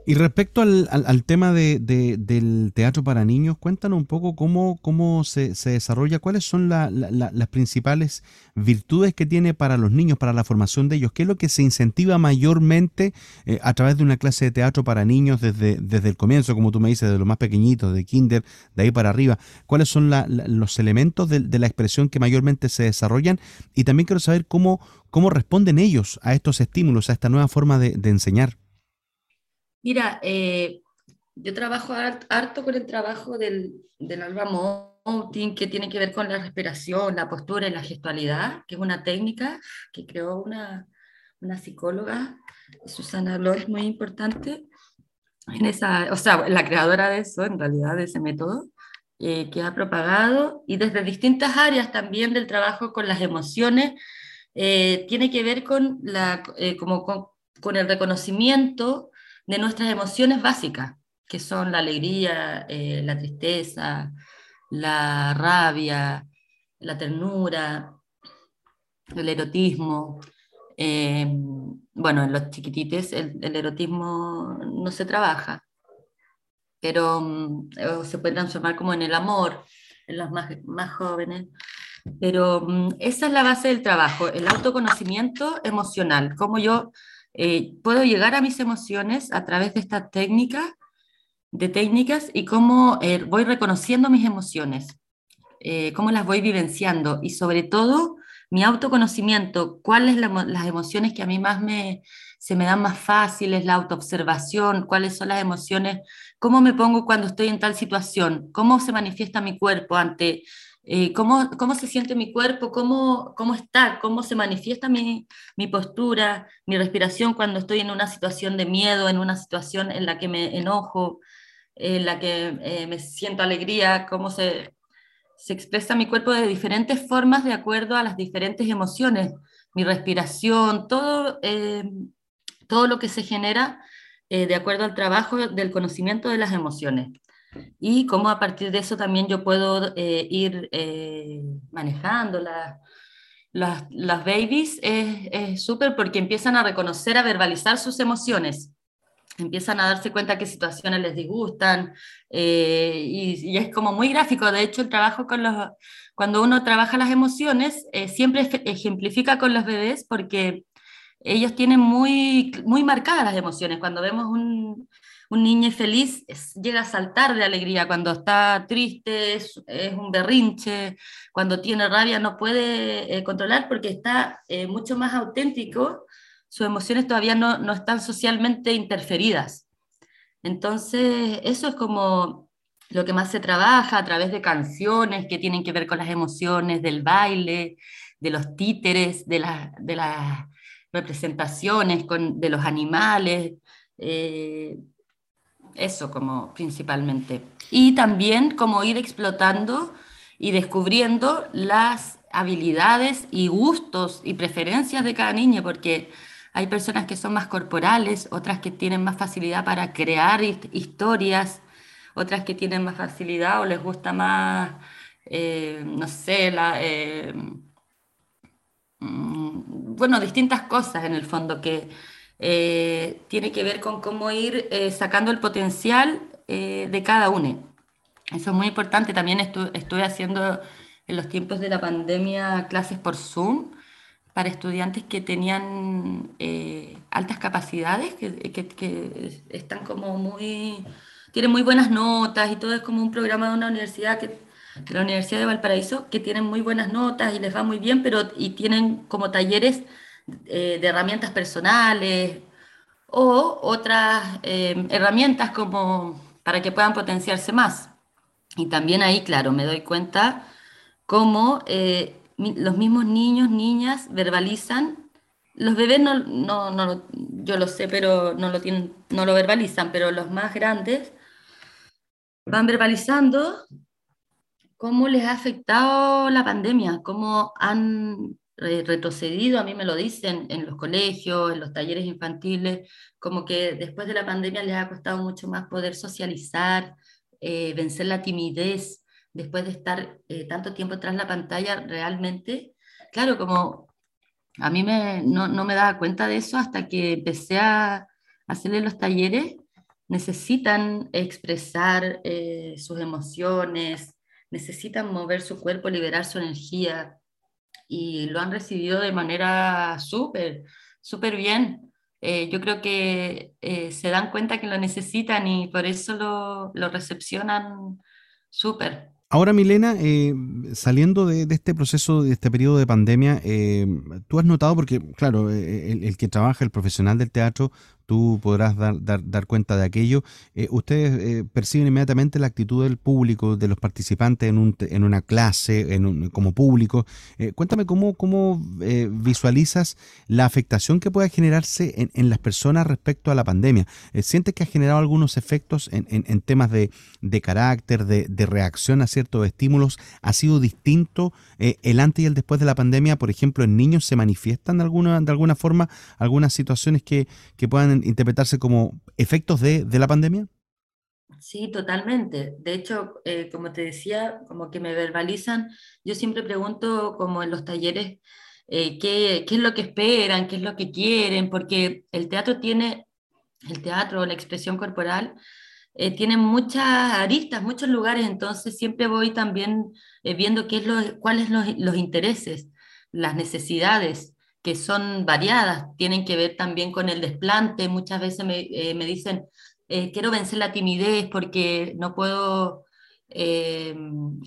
Y respecto al, tema del teatro para niños, cuéntanos un poco cómo, cómo se, desarrolla, cuáles son las principales virtudes que tiene para los niños, para la formación de ellos, qué es lo que se incentiva mayormente eh, a través de una clase de teatro para niños desde, desde el comienzo, como tú me dices, de los más pequeñitos, de kinder, de ahí para arriba, cuáles son los elementos de, la expresión que mayormente se desarrollan y también quiero saber cómo, cómo responden ellos a estos estímulos, a esta nueva forma de enseñar. Mira, eh, yo trabajo harto con el trabajo del, del Alba Mountain, que tiene que ver con la respiración, la postura y la gestualidad, que es una técnica que creó una, una psicóloga, Susana Lois, muy importante, en esa, o sea, la creadora de eso, en realidad, de ese método, eh, que ha propagado, y desde distintas áreas también del trabajo con las emociones, eh, tiene que ver con, la, como con, con el reconocimiento de nuestras emociones básicas, que son la alegría, eh, la tristeza, la rabia, la ternura, el erotismo. Eh, bueno, en los chiquitites el, erotismo no se trabaja, pero mm, se puede transformar como en el amor en los más, más jóvenes. Pero mm, esa es la base del trabajo, el autoconocimiento emocional, cómo yo eh, puedo llegar a mis emociones a través de esta técnica, de técnicas y cómo eh, voy reconociendo mis emociones, eh, cómo las voy vivenciando y sobre todo mi autoconocimiento, cuáles son las emociones que a mí más me, se me dan más fáciles, la autoobservación, cuáles son las emociones, cómo me pongo cuando estoy en tal situación, cómo se manifiesta mi cuerpo ante eh, cómo, cómo, se siente mi cuerpo, cómo, cómo está, cómo se manifiesta mi, mi, postura, mi respiración cuando estoy en una situación de miedo, en una situación en la que me enojo, en la que eh, me siento alegría, cómo se, se expresa mi cuerpo de diferentes formas de acuerdo a las diferentes emociones, mi respiración, todo, eh, todo lo que se genera de acuerdo al trabajo del conocimiento de las emociones y cómo a partir de eso también yo puedo eh, ir eh, manejando las, babies. Es súper porque empiezan a reconocer, a verbalizar sus emociones, empiezan a darse cuenta qué situaciones les disgustan eh, y, es como muy gráfico. De hecho, el trabajo con los, cuando uno trabaja las emociones, siempre ejemplifica con los bebés porque ellos tienen muy, muy marcadas las emociones. Cuando vemos un, un niño feliz llega a saltar de alegría, cuando está triste es, un berrinche, cuando tiene rabia no puede eh, controlar porque está eh, mucho más auténtico, sus emociones todavía no, no están socialmente interferidas. Entonces, eso es como lo que más se trabaja a través de canciones que tienen que ver con las emociones, del baile, de los títeres, de, de las representaciones con, de los animales. Eh, eso como principalmente. Y también como ir explotando y descubriendo las habilidades y gustos y preferencias de cada niño, porque hay personas que son más corporales, otras que tienen más facilidad para crear historias, otras que tienen más facilidad o les gusta más, eh, no sé, la, eh, mm, bueno, distintas cosas en el fondo que, tiene que ver con cómo ir sacando el potencial de cada uno. Eso es muy importante. También estuve haciendo en los tiempos de la pandemia clases por Zoom para estudiantes que tenían eh, altas capacidades, que, que, están como muy, tienen muy buenas notas y todo es como un programa de una universidad, que, de la Universidad de Valparaíso, que tienen muy buenas notas y les va muy bien, pero y tienen como talleres eh, de herramientas personales o otras eh, herramientas como para que puedan potenciarse más. Y también ahí, claro, me doy cuenta cómo eh, los mismos niños, niñas verbalizan. Los bebés no, no, no, yo lo sé, pero no lo, tienen, no lo verbalizan, pero los más grandes van verbalizando cómo les ha afectado la pandemia, cómo han retrocedido, a mí me lo dicen, en los colegios, en los talleres infantiles, como que después de la pandemia les ha costado mucho más poder socializar, eh, vencer la timidez, después de estar eh, tanto tiempo tras la pantalla, realmente, claro, como a mí me, no, no, me daba cuenta de eso hasta que empecé a hacerle los talleres, necesitan expresar eh, sus emociones, necesitan mover su cuerpo, liberar su energía, y lo han recibido de manera súper, súper bien. Eh, yo creo que se dan cuenta que lo necesitan y por eso lo, lo recepcionan súper. Ahora, Milena, eh, saliendo de, este proceso, de este periodo de pandemia, eh, tú has notado, porque claro, eh, el, que trabaja, el profesional del teatro, tú podrás dar, dar, dar cuenta de aquello. Eh, ustedes eh, perciben inmediatamente la actitud del público, de los participantes en, un, en una clase, en un, como público. Eh, cuéntame cómo, cómo visualizas la afectación que puede generarse en, en, las personas respecto a la pandemia. ¿Sientes que ha generado algunos efectos en, en temas de, de carácter, de, de, reacción a ciertos estímulos? ¿Ha sido distinto el antes y el después de la pandemia? Por ejemplo, en niños se manifiestan de alguna, de alguna forma algunas situaciones que, que puedan interpretarse como efectos de, de la pandemia? Sí, totalmente. De hecho, eh, como te decía, como que me verbalizan, yo siempre pregunto como en los talleres eh, qué, qué, es lo que esperan, qué es lo que quieren, porque el teatro tiene, el teatro, la expresión corporal, eh, tiene muchas aristas, muchos lugares, entonces siempre voy también viendo qué es lo, cuáles son los, los intereses, las necesidades que son variadas, tienen que ver también con el desplante. Muchas veces me, eh, me dicen, eh, quiero vencer la timidez porque no puedo, eh,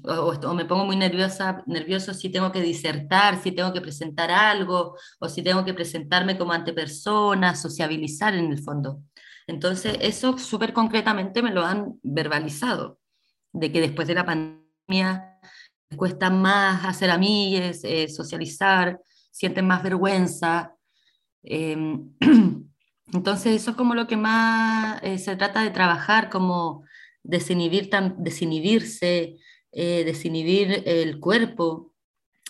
o, me pongo muy nerviosa, nervioso si tengo que disertar, si tengo que presentar algo, o si tengo que presentarme como ante personas, sociabilizar en el fondo. Entonces, eso súper concretamente me lo han verbalizado, de que después de la pandemia cuesta más hacer amigues, socializar, sienten más vergüenza. Em, entonces eso es como lo que más eh, se trata de trabajar, como desinhibir desinhibirse, eh, desinhibir el cuerpo,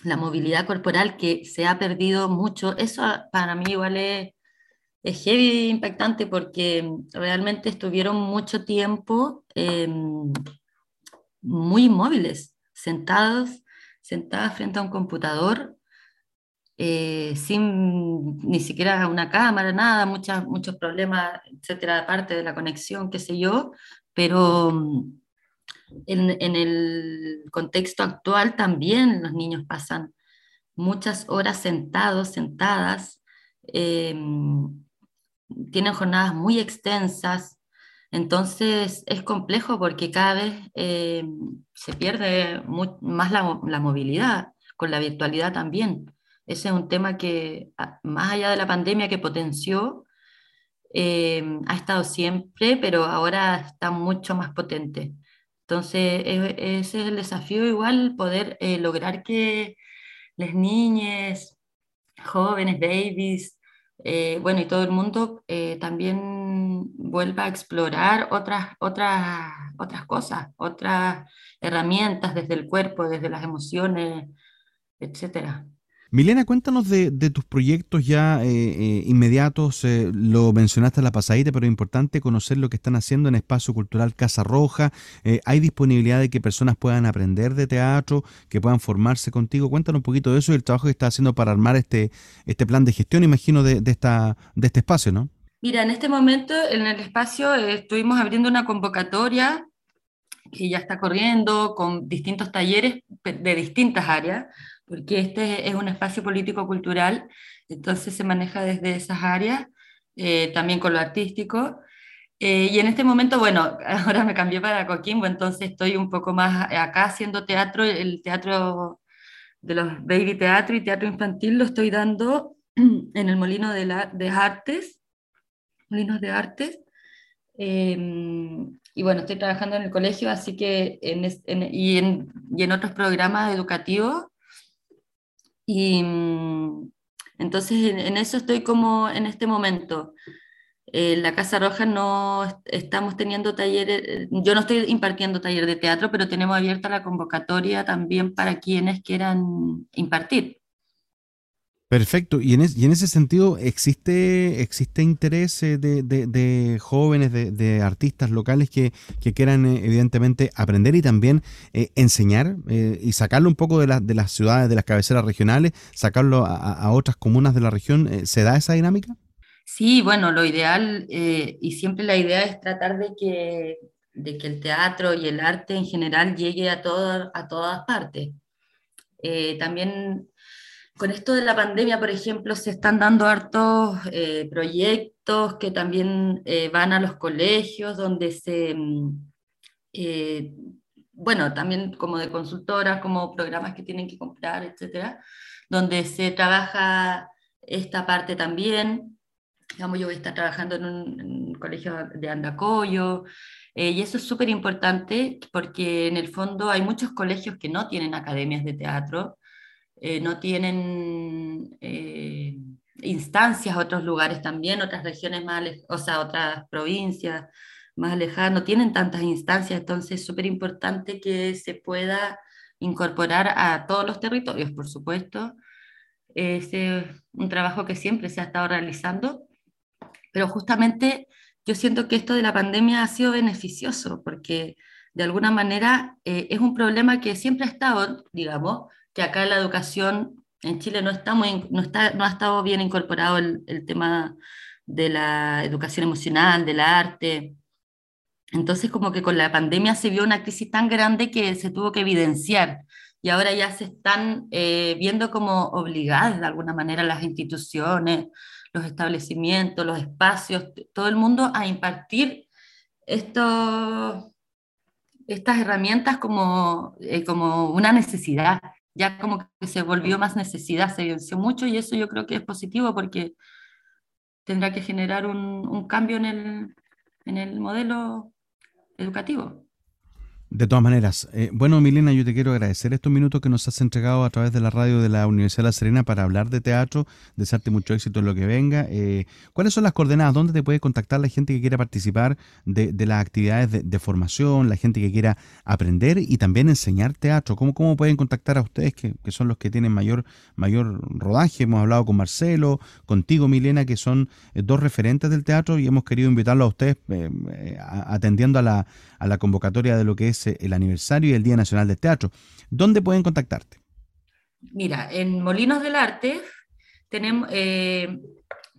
la movilidad corporal que se ha perdido mucho. Eso para mí igual es, es heavy impactante porque realmente estuvieron mucho tiempo em, muy inmóviles, sentados, sentadas frente a un computador eh, sin ni siquiera una cámara, nada, muchos problemas, etcétera, aparte de la conexión, qué sé yo, pero mm, en, el contexto actual también los niños pasan muchas horas sentados, sentadas, eh, tienen jornadas muy extensas, entonces es complejo porque cada vez eh, se pierde más la movilidad, con la virtualidad también. Ese es un tema que, más allá de la pandemia que potenció, eh, ha estado siempre, pero ahora está mucho más potente. Entonces, ese es el desafío igual, poder eh, lograr que las niñas, jóvenes, babies, eh, bueno, y todo el mundo también vuelva a explorar otras, otras, otras cosas, otras herramientas desde el cuerpo, desde las emociones, etcétera. Milena, cuéntanos de, tus proyectos ya eh, eh, inmediatos. Eh, lo mencionaste en la pasadita, pero es importante conocer lo que están haciendo en Espacio Cultural Casa Roja. ¿Hay disponibilidad de que personas puedan aprender de teatro, que puedan formarse contigo? Cuéntanos un poquito de eso y el trabajo que estás haciendo para armar este, este plan de gestión, imagino, de, esta, de este espacio, ¿no? Mira, en este momento en el espacio estuvimos abriendo una convocatoria que ya está corriendo con distintos talleres de distintas áreas porque este es un espacio político-cultural, entonces se maneja desde esas áreas, eh, también con lo artístico. Eh, y en este momento, bueno, ahora me cambié para Coquimbo, entonces estoy un poco más acá haciendo teatro, el teatro de los baby teatro y teatro infantil lo estoy dando en el Molino de, la, de Artes, Molinos de Artes. Em, y bueno, estoy trabajando en el colegio, así que en, y, en, y en otros programas educativos y mm, entonces en, eso estoy como en este momento. En la Casa Roja no estamos teniendo talleres, yo no estoy impartiendo taller de teatro, pero tenemos abierta la convocatoria también para quienes quieran impartir. Perfecto. Y en, ese sentido, ¿existe, existe interés eh, de, jóvenes, de, artistas locales que, quieran eh, evidentemente aprender y también eh, enseñar y sacarlo un poco de, de las ciudades, de las cabeceras regionales, sacarlo a, otras comunas de la región? ¿Se da esa dinámica? Sí, bueno, lo ideal y siempre la idea es tratar de que, el teatro y el arte en general llegue a, a todas partes. también con esto de la pandemia, por ejemplo, se están dando hartos eh, proyectos que también eh, van a los colegios, donde se, mm, eh, bueno, también como de consultoras, como programas que tienen que comprar, etcétera, donde se trabaja esta parte también. Digamos, yo voy a estar trabajando en un, colegio de Andacoyo, y eso es súper importante porque en el fondo hay muchos colegios que no tienen academias de teatro eh, no tienen eh, instancias, otros lugares también, otras regiones más, o sea, otras provincias más alejadas, no tienen tantas instancias, entonces es súper importante que se pueda incorporar a todos los territorios, por supuesto. Es un trabajo que siempre se ha estado realizando, pero justamente yo siento que esto de la pandemia ha sido beneficioso porque de alguna manera eh, es un problema que siempre ha estado, digamos, que acá la educación en Chile no, está muy, no, está, no ha estado bien incorporado el, el tema de la educación emocional, del arte. Entonces, como que con la pandemia se vio una crisis tan grande que se tuvo que evidenciar y ahora ya se están eh, viendo como obligadas de alguna manera las instituciones, los establecimientos, los espacios, todo el mundo a impartir esto, estas herramientas como, eh, como una necesidad ya como que se volvió más necesidad, se evidenció mucho y eso yo creo que es positivo porque tendrá que generar un, un cambio en el, en el modelo educativo. De todas maneras, eh, bueno, Milena, yo te quiero agradecer estos minutos que nos has entregado a través de la radio de la Universidad de La Serena para hablar de teatro, desearte mucho éxito en lo que venga. Eh, ¿Cuáles son las coordenadas? ¿Dónde te puede contactar la gente que quiera participar de, las actividades de, formación, la gente que quiera aprender y también enseñar teatro? ¿Cómo, cómo pueden contactar a ustedes, que, son los que tienen mayor, mayor rodaje? Hemos hablado con Marcelo, contigo, Milena, que son eh, dos referentes del teatro y hemos querido invitarlos a ustedes atendiendo a la, a la convocatoria de lo que es el aniversario y el Día Nacional del Teatro. ¿Dónde pueden contactarte? Mira, en Molinos del Arte tenemos, eh,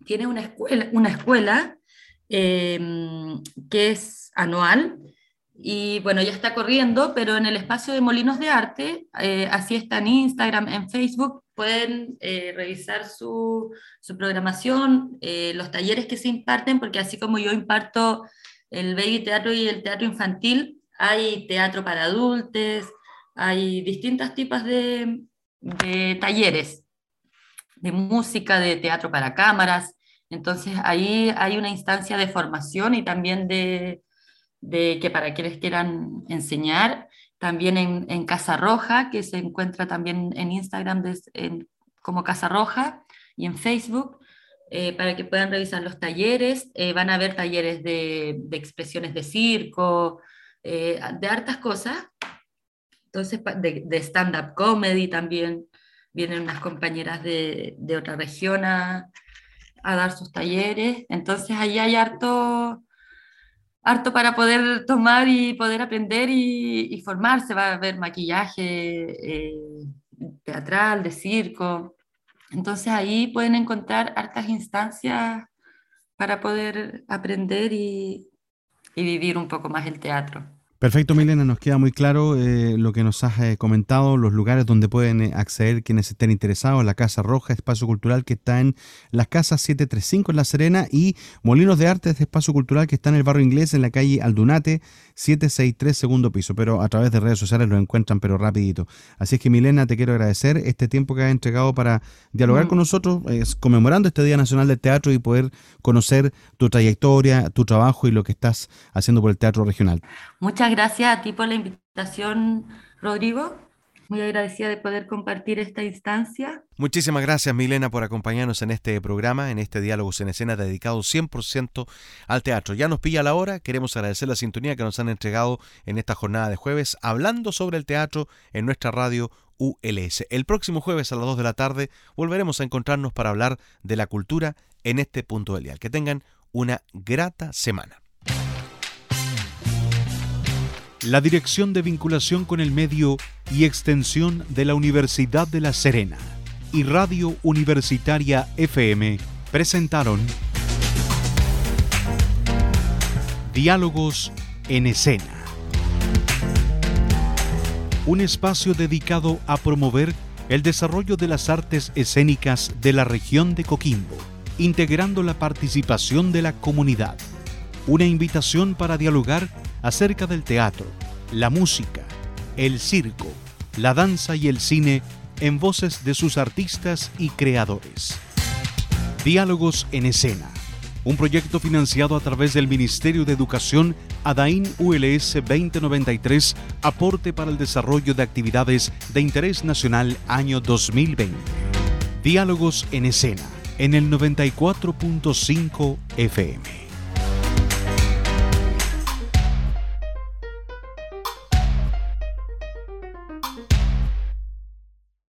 tiene una escuela, una escuela em, que es anual y bueno, ya está corriendo, pero en el espacio de Molinos de Arte, eh, así está en Instagram, en Facebook, pueden eh, revisar su, su programación, los talleres que se imparten, porque así como yo imparto el baby teatro y el teatro infantil, hay teatro para adultos, hay distintos tipos de, talleres, de música, de teatro para cámaras. Entonces ahí hay una instancia de formación y también de, que para quienes quieran enseñar, también en, Casa Roja, que se encuentra también en Instagram como Casa Roja y en Facebook, eh, para que puedan revisar los talleres. Eh, van a haber talleres de, de, expresiones de circo, eh, de hartas cosas, entonces de, stand-up comedy también. vienen unas compañeras de, de otra región a, a, dar sus talleres, entonces ahí hay harto, harto para poder tomar y poder aprender y, y formarse, va a haber maquillaje eh, teatral, de circo, entonces ahí pueden encontrar hartas instancias para poder aprender y, y vivir un poco más el teatro. Perfecto, Milena, nos queda muy claro eh, lo que nos has eh, comentado, los lugares donde pueden eh, acceder quienes estén interesados, la Casa Roja, Espacio Cultural que está en las casas 735 en La Serena y Molinos de Arte de Espacio Cultural que está en el barrio inglés en la calle Aldunate 763 segundo piso, pero a través de redes sociales lo encuentran pero rapidito. Así es que Milena, te quiero agradecer este tiempo que has entregado para dialogar mm. con nosotros, conmemorando este Día Nacional del Teatro y poder conocer tu trayectoria, tu trabajo y lo que estás haciendo por el teatro regional. Muchas gracias a ti por la invitación, Rodrigo. Muy agradecida de poder compartir esta instancia. Muchísimas gracias, Milena, por acompañarnos en este programa, en este diálogo en escena dedicado 100% al teatro. Ya nos pilla la hora, queremos agradecer la sintonía que nos han entregado en esta jornada de jueves, hablando sobre el teatro en nuestra radio ULS. El próximo jueves a las 2 de la tarde volveremos a encontrarnos para hablar de la cultura en este punto del día. Que tengan una grata semana. La Dirección de Vinculación con el Medio y Extensión de la Universidad de La Serena y Radio Universitaria FM presentaron Diálogos en Escena. Un espacio dedicado a promover el desarrollo de las artes escénicas de la región de Coquimbo, integrando la participación de la comunidad. Una invitación para dialogar acerca del teatro, la música, el circo, la danza y el cine en voces de sus artistas y creadores. Diálogos en escena, un proyecto financiado a través del Ministerio de Educación ADAIN ULS 2093, aporte para el desarrollo de actividades de interés nacional año 2020. Diálogos en escena, en el 94.5 FM.